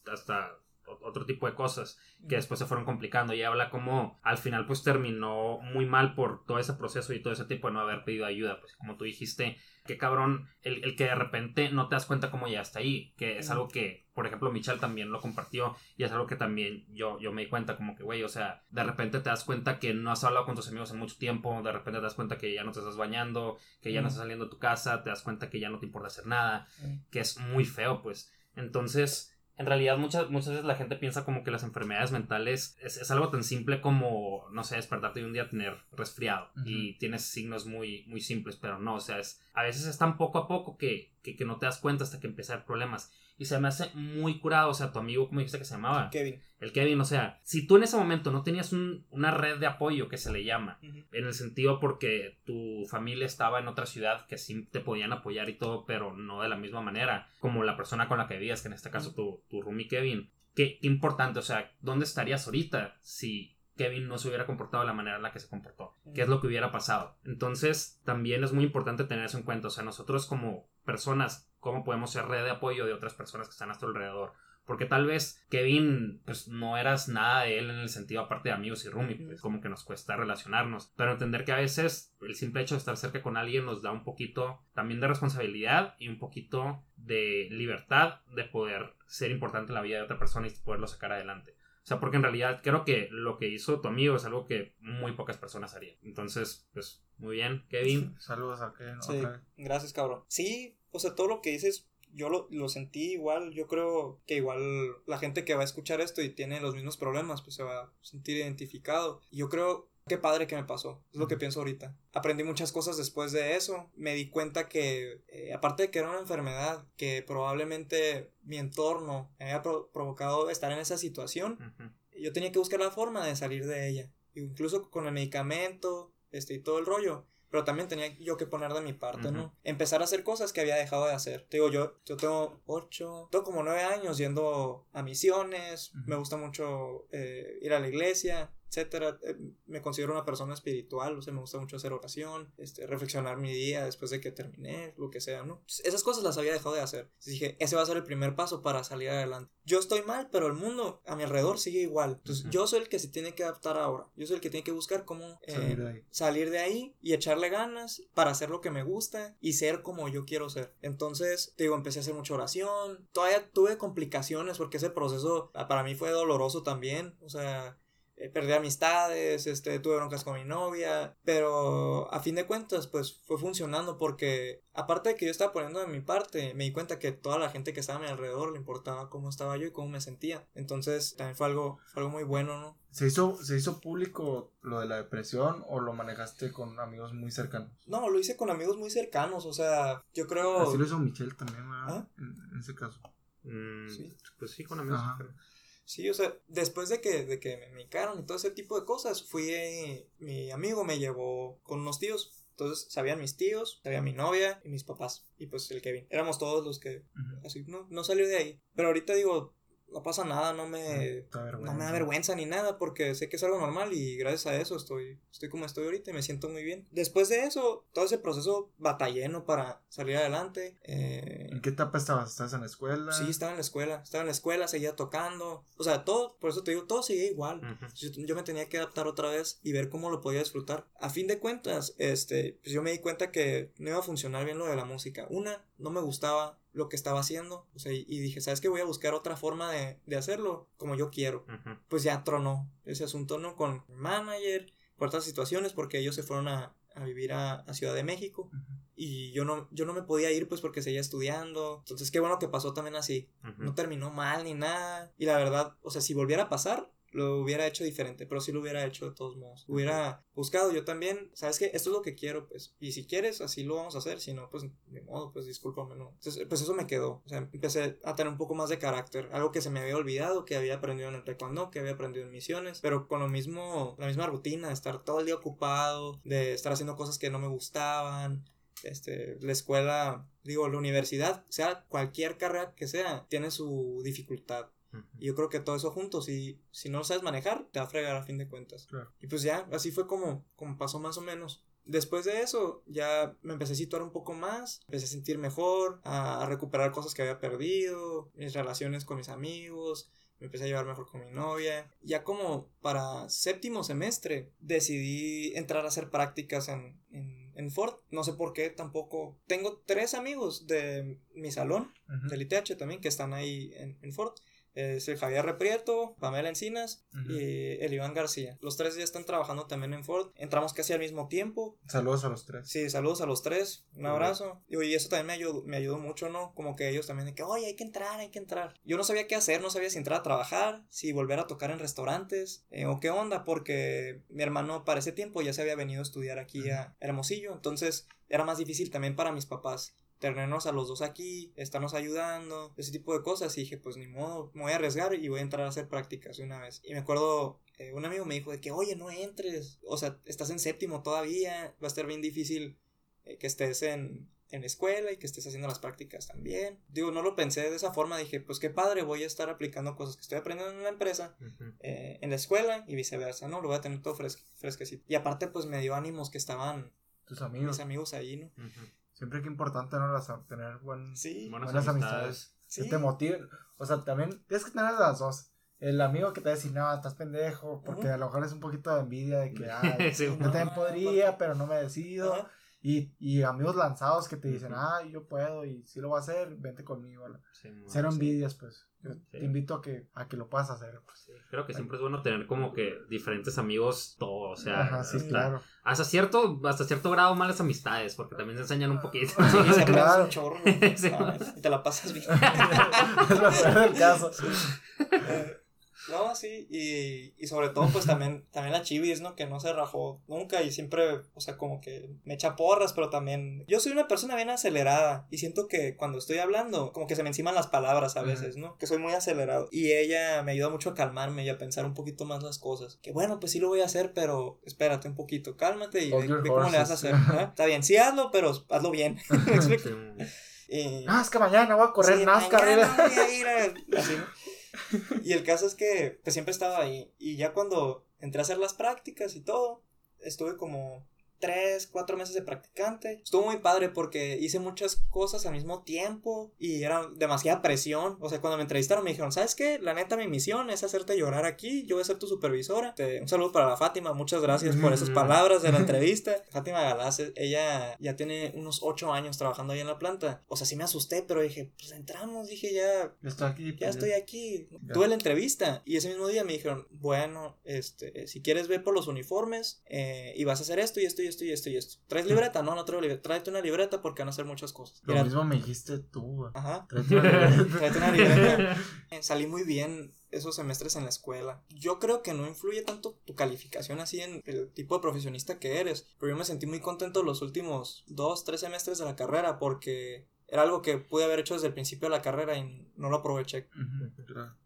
hasta otro tipo de cosas que después se fueron complicando. Y habla como al final pues terminó muy mal por todo ese proceso y todo ese tipo de no haber pedido ayuda, pues como tú dijiste, qué cabrón el, el que de repente no te das cuenta cómo llegaste ahí, que es algo que, por ejemplo, Michelle también lo compartió y es algo que también yo, yo me di cuenta como que, güey, o sea, de repente te das cuenta que no has hablado con tus amigos en mucho tiempo, de repente te das cuenta que ya no te estás bañando, que ya no estás saliendo de tu casa, te das cuenta que ya no te importa hacer nada, que es muy feo, pues. Entonces, en realidad muchas, muchas veces la gente piensa como que las enfermedades mentales es, es algo tan simple como, no sé, despertarte y un día tener resfriado y tienes signos muy, muy simples, pero no, o sea, es, a veces es tan poco a poco que, que, que no te das cuenta hasta que empieza a haber problemas. Y se me hace muy curado, o sea, tu amigo, ¿cómo dijiste que se llamaba? Kevin. El Kevin, o sea, si tú en ese momento no tenías un- una red de apoyo que se le llama, en el sentido porque tu familia estaba en otra ciudad que sí te podían apoyar y todo, pero no de la misma manera, como la persona con la que vivías, que en este caso tu, tu roomie Kevin. Qué, qué importante, o sea, ¿dónde estarías ahorita si Kevin no se hubiera comportado de la manera en la que se comportó? ¿Qué es lo que hubiera pasado? Entonces, también es muy importante tener eso en cuenta, o sea, nosotros como personas, ¿cómo podemos ser red de apoyo de otras personas que están a nuestro alrededor? Porque tal vez Kevin, pues no eras nada de él en el sentido aparte de amigos y roomie, pues como que nos cuesta relacionarnos. Pero entender que a veces el simple hecho de estar cerca con alguien nos da un poquito también de responsabilidad y un poquito de libertad de poder ser importante en la vida de otra persona y poderlo sacar adelante. O sea, porque en realidad creo que lo que hizo tu amigo es algo que muy pocas personas harían. Entonces, pues muy bien, Kevin. Saludos a Kevin. Sí, vez. gracias, cabrón. Sí, o sea, todo lo que dices, yo lo, lo sentí igual. Yo creo que igual la gente que va a escuchar esto y tiene los mismos problemas, pues se va a sentir identificado. Y yo creo, qué padre que me pasó. Es lo que pienso ahorita. Aprendí muchas cosas después de eso. Me di cuenta que, eh, aparte de que era una enfermedad, que probablemente mi entorno me había pro- provocado estar en esa situación, yo tenía que buscar la forma de salir de ella. Incluso con el medicamento, este y todo el rollo. Pero también tenía yo que poner de mi parte. ¿no? Empezar a hacer cosas que había dejado de hacer. Te digo, yo, yo tengo ocho, tengo como nueve años yendo a misiones. Me gusta mucho eh, ir a la iglesia, etcétera. Eh, me considero una persona espiritual, o sea, me gusta mucho hacer oración, este, reflexionar mi día después de que terminé, lo que sea, ¿no? Pues, esas cosas las había dejado de hacer. Entonces dije, ese va a ser el primer paso para salir adelante. Yo estoy mal, pero el mundo a mi alrededor sigue igual. Entonces, Ujú. yo soy el que se tiene que adaptar ahora. Yo soy el que tiene que buscar cómo eh, Salir de ahí. salir de ahí y echarle ganas para hacer lo que me gusta y ser como yo quiero ser. Entonces, te digo, empecé a hacer mucha oración. Todavía tuve complicaciones porque ese proceso ah, para mí fue doloroso también. O sea, perdí amistades, este, tuve broncas con mi novia, pero a fin de cuentas, pues fue funcionando porque aparte de que yo estaba poniendo de mi parte, me di cuenta que toda la gente que estaba a mi alrededor le importaba cómo estaba yo y cómo me sentía. Entonces, también fue algo, fue algo muy bueno, ¿no? ¿Se hizo, ¿Se hizo público lo de la depresión o lo manejaste con amigos muy cercanos? No, lo hice con amigos muy cercanos, o sea, yo creo... Así lo hizo Michelle también, ¿verdad? ¿Ah? En, en ese caso. Mm, Sí. Pues sí, con amigos. Ajá. Sí, o sea, después de que, de que me micaron y todo ese tipo de cosas, fui, eh, mi amigo me llevó con unos tíos. Entonces, sabían mis tíos, sabía mi novia y mis papás. Y pues el Kevin. Éramos todos los que, así, no, no salió de ahí. Pero ahorita digo, no pasa nada, no me, da no vergüenza. me da vergüenza ni nada porque sé que es algo normal y gracias a eso estoy, estoy como estoy ahorita y me siento muy bien. Después de eso, todo ese proceso batallé ¿no? para salir adelante. Eh, ¿En qué etapa estabas? ¿Estás en la escuela? sí, estaba en la escuela, estaba en la escuela, seguía tocando. O sea, todo, por eso te digo, todo seguía igual. Yo me tenía que adaptar otra vez y ver cómo lo podía disfrutar. A fin de cuentas, este, pues yo me di cuenta que no iba a funcionar bien lo de la música. Una, no me gustaba lo que estaba haciendo. O sea, y, y dije, ¿sabes qué? Voy a buscar otra forma de, de hacerlo como yo quiero. Pues ya tronó ese asunto, ¿no? Con mi manager, por otras situaciones, porque ellos se fueron a, a vivir a, a Ciudad de México. Y yo no, yo no me podía ir pues porque seguía estudiando. Entonces qué bueno que pasó también así no terminó mal ni nada. Y la verdad, o sea, si volviera a pasar, lo hubiera hecho diferente, pero sí lo hubiera hecho de todos modos. Hubiera buscado yo también, ¿sabes qué? Esto es lo que quiero, pues. Y si quieres, así lo vamos a hacer. Si no, pues, de modo, pues, discúlpame, no. Entonces, pues eso me quedó. O sea, empecé a tener un poco más de carácter. Algo que se me había olvidado, que había aprendido en el taekwondo, que había aprendido en misiones. Pero con lo mismo, la misma rutina, de estar todo el día ocupado, de estar haciendo cosas que no me gustaban. Este, la escuela, digo, la universidad, sea cualquier carrera que sea, tiene su dificultad. Y yo creo que todo eso junto, si, si no lo sabes manejar, te va a fregar a fin de cuentas. Claro. Y pues ya, así fue como, como pasó más o menos. Después de eso, ya me empecé a situar un poco más, empecé a sentir mejor, a, a recuperar cosas que había perdido, mis relaciones con mis amigos, me empecé a llevar mejor con mi novia. Ya como para séptimo semestre decidí entrar a hacer prácticas en, en, en Ford. No sé por qué tampoco. Tengo tres amigos de mi salón Ujú. del ITH también, que están ahí en, en Ford. Es el Javier Reprieto, Pamela Encinas y el Iván García. Los tres ya están trabajando también en Ford. Entramos casi al mismo tiempo. Saludos a los tres. Sí, saludos a los tres. Un abrazo. Y eso también me ayudó, me ayudó mucho, ¿no? Como que ellos también de que, oye, hay que entrar, hay que entrar. Yo no sabía qué hacer, no sabía si entrar a trabajar, si volver a tocar en restaurantes eh, o qué onda, porque mi hermano para ese tiempo ya se había venido a estudiar aquí a Hermosillo. Entonces era más difícil también para mis papás tenernos a los dos aquí, estarnos ayudando, ese tipo de cosas. Y dije, pues ni modo, me voy a arriesgar y voy a entrar a hacer prácticas de una vez. Y me acuerdo, eh, un amigo me dijo de que, oye, no entres, o sea, estás en séptimo todavía, va a estar bien difícil eh, que estés en, en la escuela y que estés haciendo las prácticas también. Digo, no lo pensé de esa forma, dije, pues qué padre, voy a estar aplicando cosas que estoy aprendiendo en la empresa eh, en la escuela y viceversa, ¿no? Lo voy a tener todo fres fresquecito. Y aparte, pues me dio ánimos que estaban Tus amigos. mis amigos ahí, ¿no? Siempre que importante, ¿no? Las- tener buen, Sí, Buenas buenas amistades. amistades. sí. Que te motiven. O sea, también tienes que tener las dos. El amigo que te decir, no, estás pendejo, porque a lo mejor es un poquito de envidia de que, ay, Sí. yo también podría, pero no me decido. Ajá. Y, y amigos lanzados que te dicen, Ujú. ah, yo puedo y sí lo voy a hacer, vente conmigo. Sí, Cero sí. envidias, pues. Yo Sí. te invito a que, a que lo puedas hacer. Pues. sí. Creo que siempre es bueno tener como que diferentes amigos, todo, o sea, Ajá, sí, hasta, claro. hasta cierto, hasta cierto grado malas amistades, porque también te enseñan un poquito. Sí, se Claro. Ah, y te la pasas bien. es lo peor del caso. No, sí, y, y sobre todo, pues también, también la Chivis, ¿no? Que no se rajó nunca y siempre, o sea, como que me echa porras, pero también. Yo soy una persona bien acelerada y siento que cuando estoy hablando, como que se me enciman las palabras a veces, ¿no? Que soy muy acelerado. Y ella me ayuda mucho a calmarme y a pensar un poquito más las cosas. Que bueno, pues sí lo voy a hacer, pero espérate un poquito, cálmate y ve, ve cómo le vas a hacer. Está bien, sí hazlo, pero hazlo bien. ¿Me explico? Sí, Ah, es que mañana voy a correr Sí, NASCAR. mañana voy a ir a- así, ¿no? Y el caso es que pues, siempre estaba ahí. Y ya cuando entré a hacer las prácticas y todo, estuve como tres, cuatro meses de practicante. Estuvo muy padre porque hice muchas cosas al mismo tiempo y era demasiada presión. O sea, cuando me entrevistaron me dijeron, ¿sabes qué? La neta, mi misión es hacerte llorar aquí. Yo voy a ser tu supervisora. Te- un saludo para la Fátima. Muchas gracias por esas Mm. palabras de la entrevista. Fátima Galás, ella ya tiene unos ocho años trabajando ahí en la planta. O sea, sí me asusté, pero dije, pues entramos. Dije, ya, estoy aquí. ya pues, estoy aquí. Ya. Tuve la entrevista y ese mismo día me dijeron, bueno, este, si quieres ver por los uniformes eh, y vas a hacer esto y esto y esto y esto y esto. ¿Traes libreta? No, no traigo libreta. Tráete una libreta porque van a hacer muchas cosas. Lo mismo me dijiste tú. güey. Ajá. Tráete una libreta. Tráete una libreta. Eh, Salí muy bien esos semestres en la escuela. Yo creo que no influye tanto tu calificación así en el tipo de profesionista que eres, pero yo me sentí muy contento los últimos dos, tres semestres de la carrera porque era algo que pude haber hecho desde el principio de la carrera y no lo aproveché,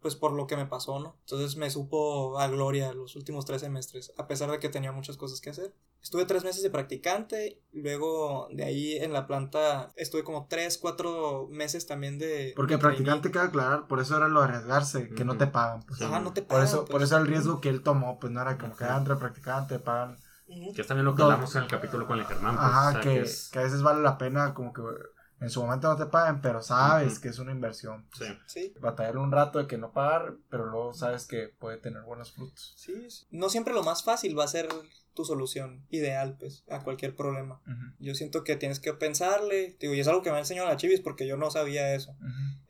pues por lo que me pasó, ¿no? Entonces me supo a gloria los últimos tres semestres, a pesar de que tenía muchas cosas que hacer. Estuve tres meses de practicante, luego de ahí en la planta estuve como tres, cuatro meses también de... Porque de practicante queda aclarar, por eso era lo de arriesgarse, que no te pagan. Pues. Ajá, no te Por pagan, eso, pues. por eso el riesgo que él tomó, pues no era como que Ajá. ah, entre practicante, pagan. Que es también lo que hablamos en el capítulo con el Germán. pues, Ajá, o sea, que, es- que a veces vale la pena como que en su momento no te paguen, pero sabes que es una inversión. sí. Sí, Batallar un rato de que no pagar, pero luego sabes que puede tener buenos frutos. sí, sí. No siempre lo más fácil va a ser tu solución ideal, pues, a cualquier problema. Yo siento que tienes que pensarle, digo, y es algo que me ha enseñado la Chivis porque yo no sabía eso.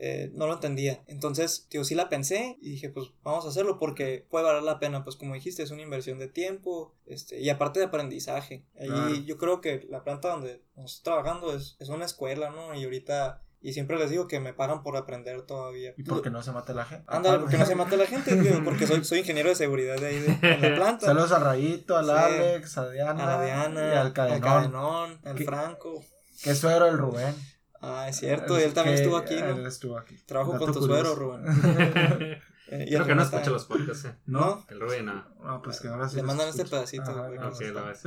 eh, no lo entendía. Entonces, tío, sí la pensé y dije, pues vamos a hacerlo porque puede valer la pena. Pues como dijiste, es una inversión de tiempo este, y aparte de aprendizaje. Ahí Claro. yo creo que la planta donde nos estoy trabajando es, es una escuela, ¿no? Y ahorita, y siempre les digo que me pagan por aprender todavía. Y porque no se mate la gente. Ándale, porque no se mate la gente, tío, porque soy, soy ingeniero de seguridad de ahí de, en la planta. Saludos a Rayito, al Sí. Alex, a Diana, a la Diana, y al al Cadenón, Cadenón, al ¿Qué? Franco. que es suegro del Rubén. Ah, es cierto, y él también Que- estuvo aquí, Él ¿no? estuvo aquí. Trabajo Dato con tu curioso. suegro, Rubén. Eh, y Creo el que no Rubén escucha los podcasts, eh. ¿No? El Rubén, no. No, pues que ahora sí Le mandan este pedacito, Ajá, güey. no, lo ves.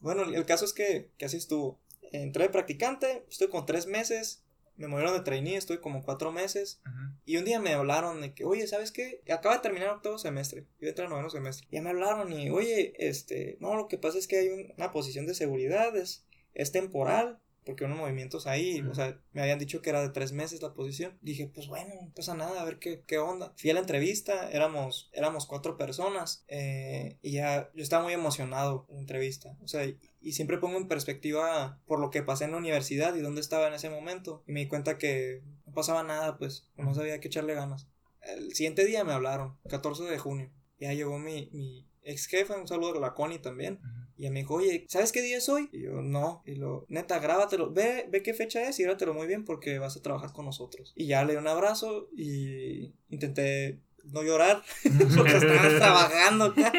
Bueno, el caso es que, que así estuvo. Entré de practicante, estoy con tres meses, me movieron de trainee, estoy como cuatro meses. Ujú. Y un día me hablaron de que, oye, ¿sabes qué? Acaba de terminar octavo semestre, yo entré al noveno semestre. Y ya me hablaron y, oye, este, no, lo que pasa es que hay un- una posición de seguridad, es, es temporal. Porque unos movimientos ahí, o sea, me habían dicho que era de tres meses la posición. Dije, pues bueno, no pasa nada, a ver qué, qué onda. Fui a la entrevista, éramos, éramos cuatro personas, eh, y ya yo estaba muy emocionado en la entrevista. O sea, y, y siempre pongo en perspectiva por lo que pasé en la universidad y dónde estaba en ese momento. Y me di cuenta que no pasaba nada, pues, no sabía que echarle ganas. El siguiente día me hablaron, 14 de junio. Ya llegó mi, mi ex jefe, un saludo a la Connie también. Ujú. Y ella me dijo, oye, ¿sabes qué día es hoy? Y yo, no. Y lo, neta, grábatelo. Ve, ve qué fecha es y grábatelo muy bien porque vas a trabajar con nosotros. Y ya le di un abrazo y intenté no llorar porque estaba trabajando acá.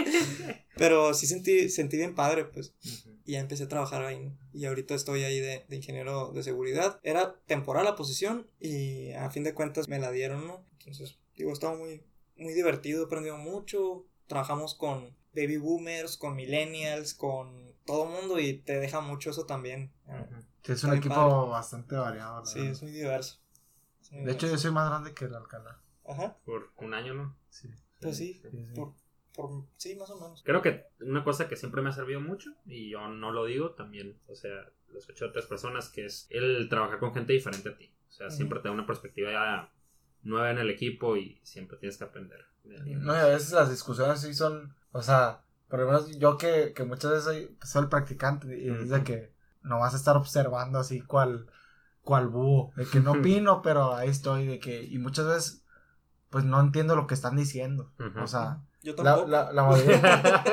Pero sí sentí, sentí bien padre, pues. Y ya empecé a trabajar ahí. Y ahorita estoy ahí de, de ingeniero de seguridad. Era temporal la posición y a fin de cuentas me la dieron, ¿no? Entonces, digo, estaba muy, muy divertido, he aprendido mucho. Trabajamos con baby boomers, con millennials, con todo mundo y te deja mucho eso también. es un equipo padre. bastante variado. la Sí, verdad. es muy diverso. Es muy De hecho, yo soy más grande que el Alcalá. Ajá, Por un año, ¿no? Sí. pues sí, sí, sí. por, por, sí, más o menos. Creo que una cosa que siempre me ha servido mucho, y yo no lo digo también, o sea, lo escuché de otras personas, que es el trabajar con gente diferente a ti. O sea, siempre te da una perspectiva ya nueva en el equipo y siempre tienes que aprender. de alguien No, y a veces las discusiones sí son, o sea, por lo menos yo que, que muchas veces soy, pues, soy el practicante y es de Ujú. que no vas a estar observando así cual, cual búho, de que no opino, pero ahí estoy, de que, y muchas veces, pues no entiendo lo que están diciendo, o sea, Yo la, tampoco. la, la mayoría,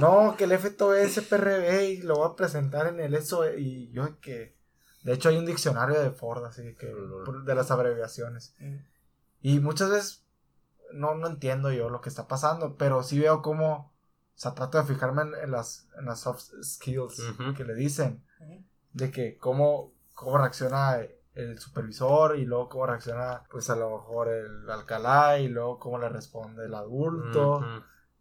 no, que el FTO es PRB y lo voy a presentar en el ESO y yo de que, de hecho hay un diccionario de Ford, así de que, de las abreviaciones. Mm. Y muchas veces no, no entiendo yo lo que está pasando, pero sí veo cómo, o sea, trato de fijarme en, en las, en las soft skills que le dicen, de que cómo, cómo reacciona el supervisor y luego cómo reacciona pues a lo mejor el alcalá y luego cómo le responde el adulto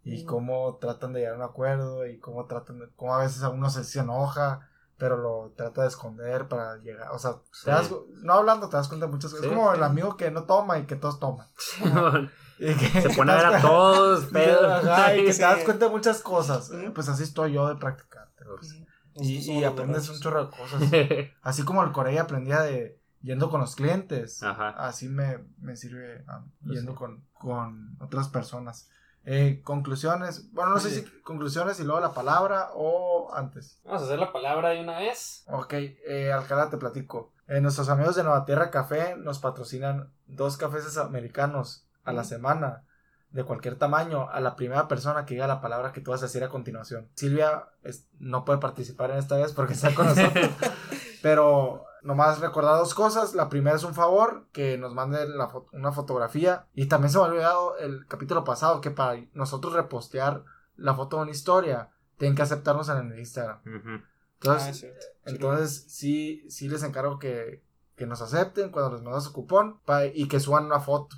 y cómo tratan de llegar a un acuerdo y cómo tratan de, cómo a veces a uno se, se enoja pero lo trata de esconder para llegar, o sea, te das- no hablando te das cuenta de muchas cosas, Sí, es como el amigo que no toma y que todos toman. Y que- Se pone a ver a todos, pero. Ajá, y que te das cuenta de muchas cosas. Pues así estoy yo de practicante. pues. Y, y aprendes un chorro de cosas. Así como el Corea aprendía de yendo con los clientes. Ajá. Así me, me sirve ah, Pues yendo sí. con, con otras personas. Eh, conclusiones. Bueno, no sé si conclusiones y luego la palabra o antes. Vamos a hacer la palabra de una vez. Ok, eh, Alcalá, te platico. Eh, nuestros amigos de Nueva Tierra Café nos patrocinan dos cafés americanos a la semana, de cualquier tamaño, a la primera persona que diga la palabra que tú vas a decir a continuación. Silvia es- no puede participar en esta vez porque está con nosotros, pero nomás recordar dos cosas. La primera es un favor, que nos manden la fo- una fotografía. Y también se me ha olvidado el capítulo pasado, que para nosotros repostear la foto de una historia, tienen que aceptarnos en el Instagram. Entonces, Ah, entonces, sí, sí les encargo que, que nos acepten cuando les mandas su cupón y que suban una foto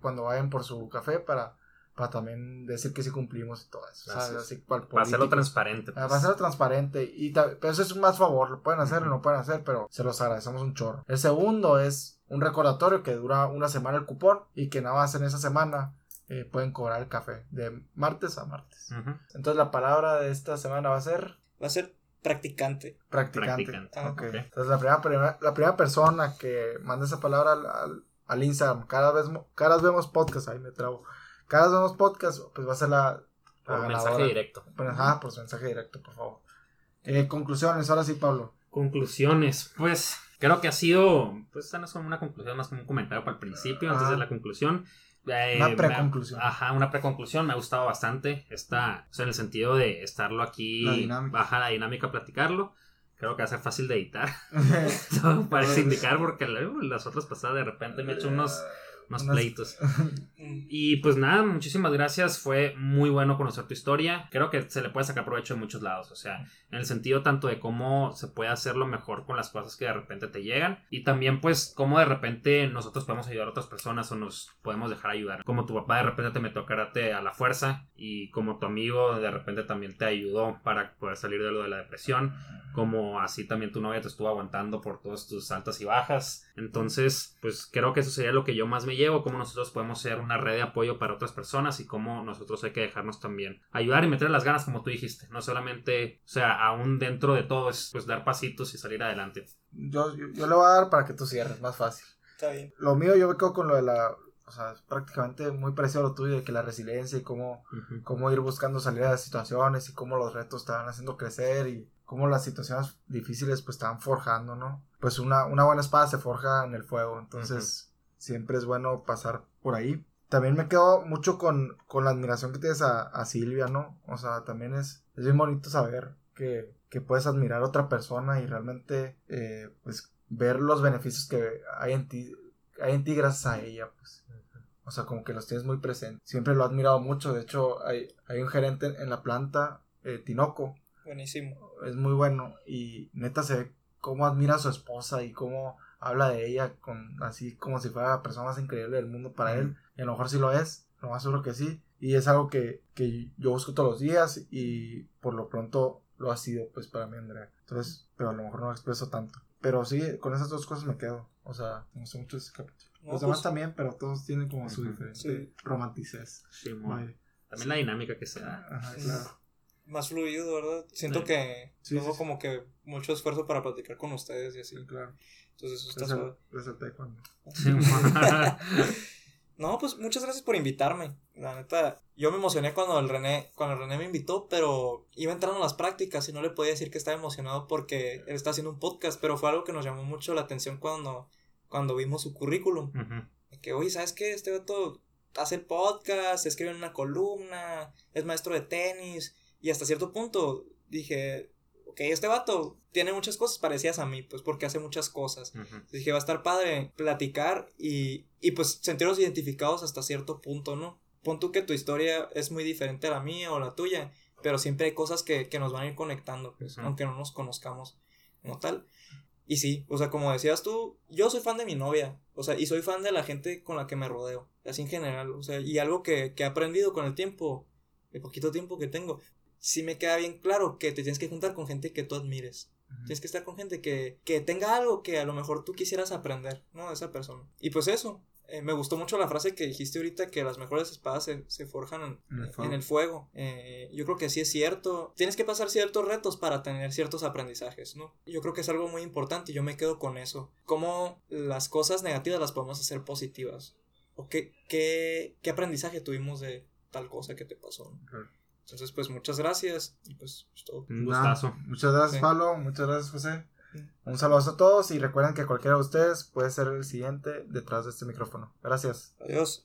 cuando vayan por su café para, para también decir que sí cumplimos y todo eso. Así ¿sabes? es. Así Para hacerlo transparente. Ah, pues. Va a ser transparente y pero eso es un más favor, lo pueden hacer o no pueden hacer, pero se los agradecemos un chorro. El segundo es un recordatorio que dura una semana el cupón y que nada más en esa semana eh, pueden cobrar el café de martes a martes. Entonces la palabra de esta semana va a ser Va a ser practicante. practicante. Practicante. Ah, Ok. ok. Entonces la primera, primera- la primera persona que mande esa palabra al, al- al Instagram, cada vez, vez vemos podcast, ahí me trabo. Cada vez vemos podcast, pues va a ser la, la Por mensaje directo. Ajá, por su mensaje directo, por favor. Eh, conclusiones, ahora sí, Pablo. Conclusiones. Pues creo que ha sido, pues esta no es como una conclusión, más como un comentario para el principio, antes de la conclusión. Eh, Una preconclusión. Ajá, una preconclusión. Me ha gustado bastante. Está, o sea, en el sentido de estarlo aquí. La dinámica. Baja la dinámica, platicarlo. Creo que va a ser fácil de editar. Todo parece indicar porque luego las otras pasadas de repente me he hecho unos, Unas- pleitos. Y pues nada, muchísimas gracias. Fue muy bueno conocer tu historia. Creo que se le puede sacar provecho de muchos lados. O sea, en el sentido tanto de cómo se puede hacerlo mejor con las cosas que de repente te llegan. Y también pues cómo de repente nosotros podemos ayudar a otras personas o nos podemos dejar ayudar. Como tu papá de repente te metió karate a la fuerza. Y como tu amigo de repente también te ayudó para poder salir de lo de la depresión. Como así también tu novia te estuvo aguantando por todas tus altas y bajas. Entonces, pues creo que eso sería lo que yo más me llevo. Cómo nosotros podemos ser una red de apoyo para otras personas y cómo nosotros hay que dejarnos también ayudar y meter las ganas, como tú dijiste. No solamente, o sea, aún dentro de todo es pues dar pasitos y salir adelante. Yo, yo, yo le voy a dar para que tú cierres, más fácil. Está bien. Lo mío yo me quedo con lo de la... O sea, es prácticamente muy parecido a lo tuyo, de que la resiliencia y cómo, cómo ir buscando salir de las situaciones y cómo los retos te van haciendo crecer y cómo las situaciones difíciles pues van forjando, ¿no? Pues una, una buena espada se forja en el fuego, entonces siempre es bueno pasar por ahí. También me quedo mucho con, con la admiración que tienes a, a Silvia, ¿no? O sea, también es, es bien bonito saber que, que puedes admirar a otra persona y realmente eh, pues ver los beneficios que hay en ti, hay en ti gracias a ella, pues. O sea, como que los tienes muy presentes. Siempre lo he admirado mucho. De hecho, hay, hay un gerente en, en la planta, eh, Tinoco. Buenísimo. Es muy bueno. Y neta se ve cómo admira a su esposa y cómo habla de ella con así como si fuera la persona más increíble del mundo para él. Y a lo mejor sí lo es. Lo más seguro que sí. Y es algo que, que yo busco todos los días y por lo pronto lo ha sido pues para mí Andrea. Entonces, pero a lo mejor no lo expreso tanto. Pero sí, con esas dos cosas me quedo. O sea, me gustó mucho ese capítulo. No, Los demás pues, también, pero todos tienen como su diferente Sí. romanticez. Sí. También la dinámica que se da. Ajá, Sí. claro. Más fluido, ¿verdad? Siento Sí. que Sí, como que mucho esfuerzo para platicar con ustedes y así. Sí, claro. Entonces eso está suave. mo- No, pues muchas gracias por invitarme. La neta, yo me emocioné cuando el René, cuando el René me invitó, pero iba entrando a las prácticas y no le podía decir que estaba emocionado porque él está haciendo un podcast, pero fue algo que nos llamó mucho la atención cuando, cuando vimos su currículum. Que, oye, ¿sabes qué? Este vato hace el podcast, escribe en una columna, es maestro de tenis, y hasta cierto punto dije, ok, este vato tiene muchas cosas parecidas a mí, pues porque hace muchas cosas. Dije, va a estar padre platicar y, y pues sentirnos identificados hasta cierto punto, ¿no? Pon tú que tu historia es muy diferente a la mía o la tuya, pero siempre hay cosas que, que nos van a ir conectando, pues, aunque no nos conozcamos como tal. Y sí, o sea, como decías tú, yo soy fan de mi novia, o sea, y soy fan de la gente con la que me rodeo, así en general, o sea, y algo que, que he aprendido con el tiempo, el poquito tiempo que tengo, sí me queda bien claro que te tienes que juntar con gente que tú admires. Tienes que estar con gente que, que tenga algo que a lo mejor tú quisieras aprender, ¿no? De esa persona. Y pues eso, eh, me gustó mucho la frase que dijiste ahorita, que las mejores espadas se, se forjan en, En el fuego. en el fuego. Eh, yo creo que sí es cierto. Tienes que pasar ciertos retos para tener ciertos aprendizajes, ¿no? Yo creo que es algo muy importante y yo me quedo con eso. Cómo las cosas negativas las podemos hacer positivas. O qué, qué, qué aprendizaje tuvimos de tal cosa que te pasó. ¿no? Entonces, pues muchas gracias y pues es todo. Un gustazo. muchas gracias, Sí. Pablo. Muchas gracias, José. Sí. Un saludo a todos y recuerden que cualquiera de ustedes puede ser el siguiente detrás de este micrófono. Gracias. Adiós.